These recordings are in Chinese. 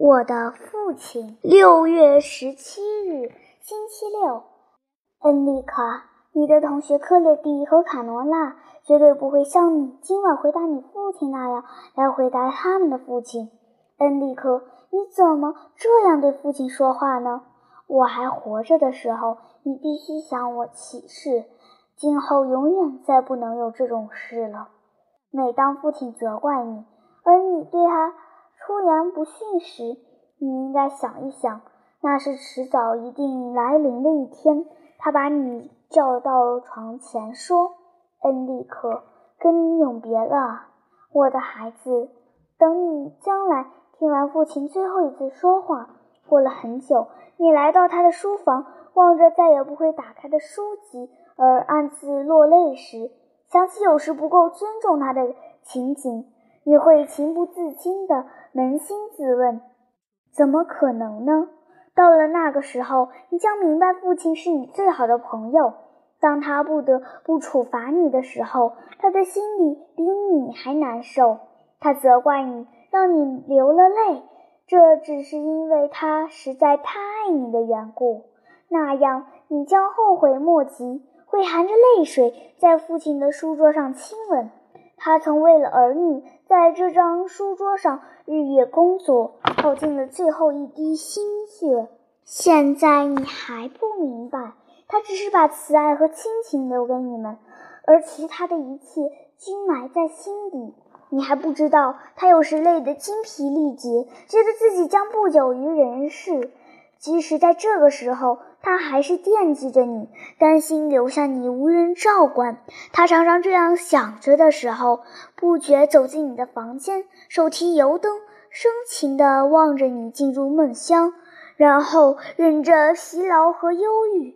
我的父亲，六月十七日，星期六。恩利卡，你的同学克列蒂和卡罗拉绝对不会像你今晚回答你父亲那样来回答他们的父亲。恩利克，你怎么这样对父亲说话呢？我还活着的时候，你必须向我起誓，今后永远再不能有这种事了。每当父亲责怪你，出言不逊时，你应该想一想，那是迟早一定来临的一天。他把你叫到床前，说：“恩利克，跟你永别了，我的孩子。等你将来听完父亲最后一次说话，过了很久，你来到他的书房，望着再也不会打开的书籍而暗自落泪时，想起有时不够尊重他的情景。”你会情不自禁地扪心自问：怎么可能呢？到了那个时候，你将明白，父亲是你最好的朋友。当他不得不处罚你的时候，他的心里比你还难受。他责怪你，让你流了泪，这只是因为他实在太爱你的缘故。那样，你将后悔莫及，会含着泪水在父亲的书桌上亲吻。他曾为了儿女，在这张书桌上日夜工作，耗尽了最后一滴心血。现在你还不明白，他只是把慈爱和亲情留给你们，而其他的一切均埋在心底。你还不知道，他有时累得精疲力竭，觉得自己将不久于人世。即使在这个时候，他还是惦记着你，担心留下你无人照管。他常常这样想着的时候，不觉走进你的房间，手提油灯，深情地望着你进入梦乡，然后忍着疲劳和忧郁，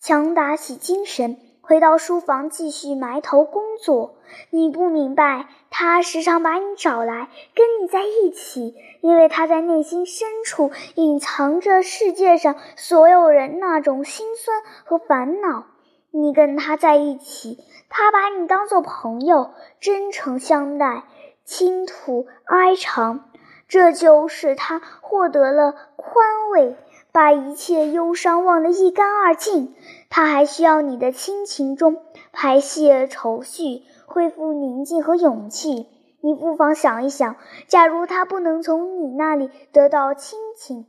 强打起精神。回到书房，继续埋头工作。你不明白，他时常把你找来，跟你在一起，因为他在内心深处隐藏着世界上所有人那种心酸和烦恼。你跟他在一起，他把你当作朋友，真诚相待，倾吐哀长，这就使他获得了宽慰。把一切忧伤忘得一干二净，他还需要你的亲情中排泄愁绪，恢复宁静和勇气。你不妨想一想，假如他不能从你那里得到亲情，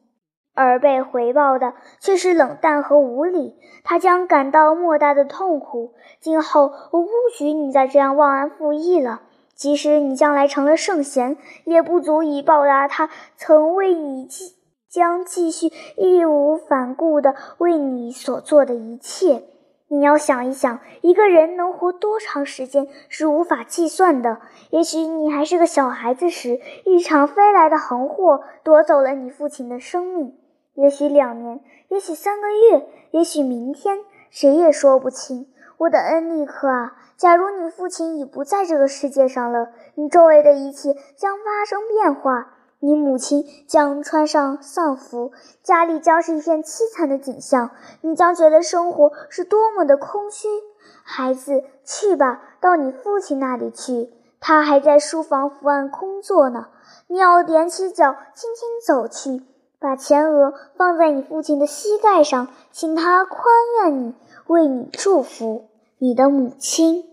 而被回报的却是冷淡和无礼，他将感到莫大的痛苦。今后我不许你再这样忘恩负义了。即使你将来成了圣贤，也不足以报答他曾为你继。将继续义无反顾地为你所做的一切。你要想一想，一个人能活多长时间是无法计算的。也许你还是个小孩子时，一场飞来的横祸夺走了你父亲的生命。也许两年，也许三个月，也许明天，谁也说不清。我的恩利克啊，假如你父亲已不在这个世界上了，你周围的一切将发生变化。你母亲将穿上丧服，家里将是一片凄惨的景象。你将觉得生活是多么的空虚。孩子，去吧，到你父亲那里去，他还在书房伏案工作呢。你要踮起脚，轻轻走去，把前额放在你父亲的膝盖上，请他宽愿你，为你祝福。你的母亲。